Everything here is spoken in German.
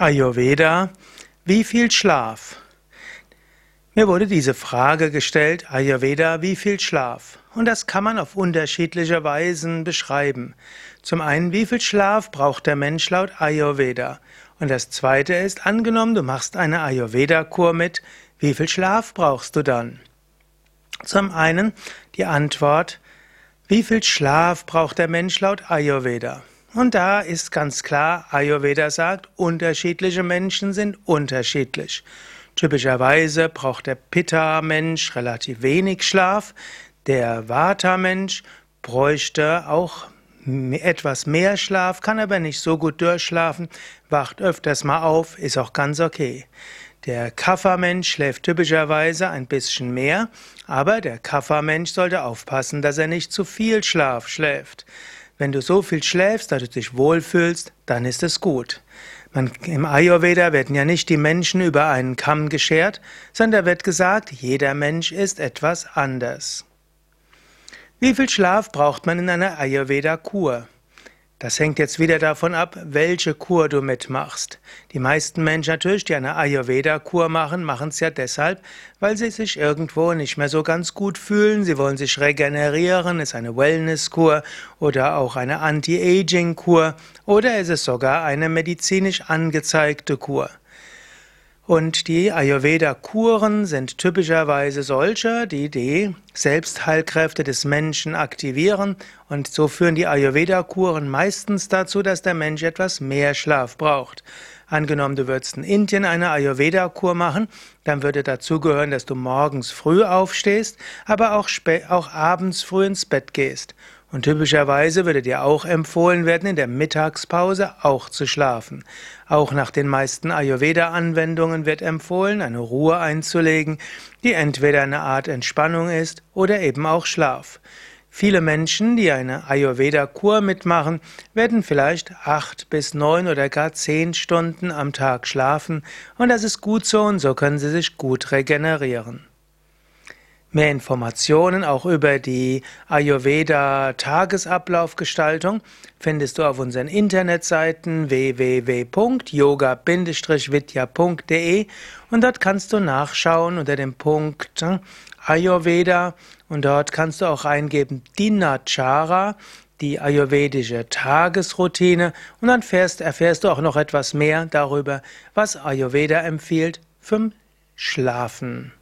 Ayurveda, wie viel Schlaf? Mir wurde diese Frage gestellt, Ayurveda, wie viel Schlaf? Und das kann man auf unterschiedliche Weisen beschreiben. Zum einen, wie viel Schlaf braucht der Mensch laut Ayurveda? Und das zweite ist, angenommen, du machst eine Ayurveda-Kur mit, wie viel Schlaf brauchst du dann? Zum einen die Antwort, wie viel Schlaf braucht der Mensch laut Ayurveda? Und da ist ganz klar, Ayurveda sagt, unterschiedliche Menschen sind unterschiedlich. Typischerweise braucht der Pitta-Mensch relativ wenig Schlaf, der Vata-Mensch bräuchte auch etwas mehr Schlaf, kann aber nicht so gut durchschlafen, wacht öfters mal auf, ist auch ganz okay. Der Kaffermensch schläft typischerweise ein bisschen mehr, aber der Kaffermensch sollte aufpassen, dass er nicht zu viel Schlaf schläft. Wenn du so viel schläfst, dass du dich wohlfühlst, dann ist es gut. Man, Im Ayurveda werden ja nicht die Menschen über einen Kamm geschert, sondern wird gesagt, jeder Mensch ist etwas anders. Wie viel Schlaf braucht man in einer Ayurveda-Kur? Das hängt jetzt wieder davon ab, welche Kur du mitmachst. Die meisten Menschen natürlich, die eine Ayurveda-Kur machen, machen es ja deshalb, weil sie sich irgendwo nicht mehr so ganz gut fühlen. Sie wollen sich regenerieren, ist eine Wellness-Kur oder auch eine Anti-Aging-Kur oder ist es sogar eine medizinisch angezeigte Kur. Und die Ayurveda-Kuren sind typischerweise solche, die die Selbstheilkräfte des Menschen aktivieren. Und so führen die Ayurveda-Kuren meistens dazu, dass der Mensch etwas mehr Schlaf braucht. Angenommen, du würdest in Indien eine Ayurveda-Kur machen, dann würde dazu gehören, dass du morgens früh aufstehst, aber auch, auch abends früh ins Bett gehst. Und typischerweise würde dir auch empfohlen werden, in der Mittagspause auch zu schlafen. Auch nach den meisten Ayurveda-Anwendungen wird empfohlen, eine Ruhe einzulegen, die entweder eine Art Entspannung ist oder eben auch Schlaf. Viele Menschen, die eine Ayurveda-Kur mitmachen, werden vielleicht acht bis neun oder gar zehn Stunden am Tag schlafen und das ist gut so und so können sie sich gut regenerieren. Mehr Informationen auch über die Ayurveda Tagesablaufgestaltung findest du auf unseren Internetseiten www.yoga-vidya.de und dort kannst du nachschauen unter dem Punkt Ayurveda und dort kannst du auch eingeben Dinachara, die ayurvedische Tagesroutine und dann erfährst, erfährst du auch noch etwas mehr darüber, was Ayurveda empfiehlt zum Schlafen.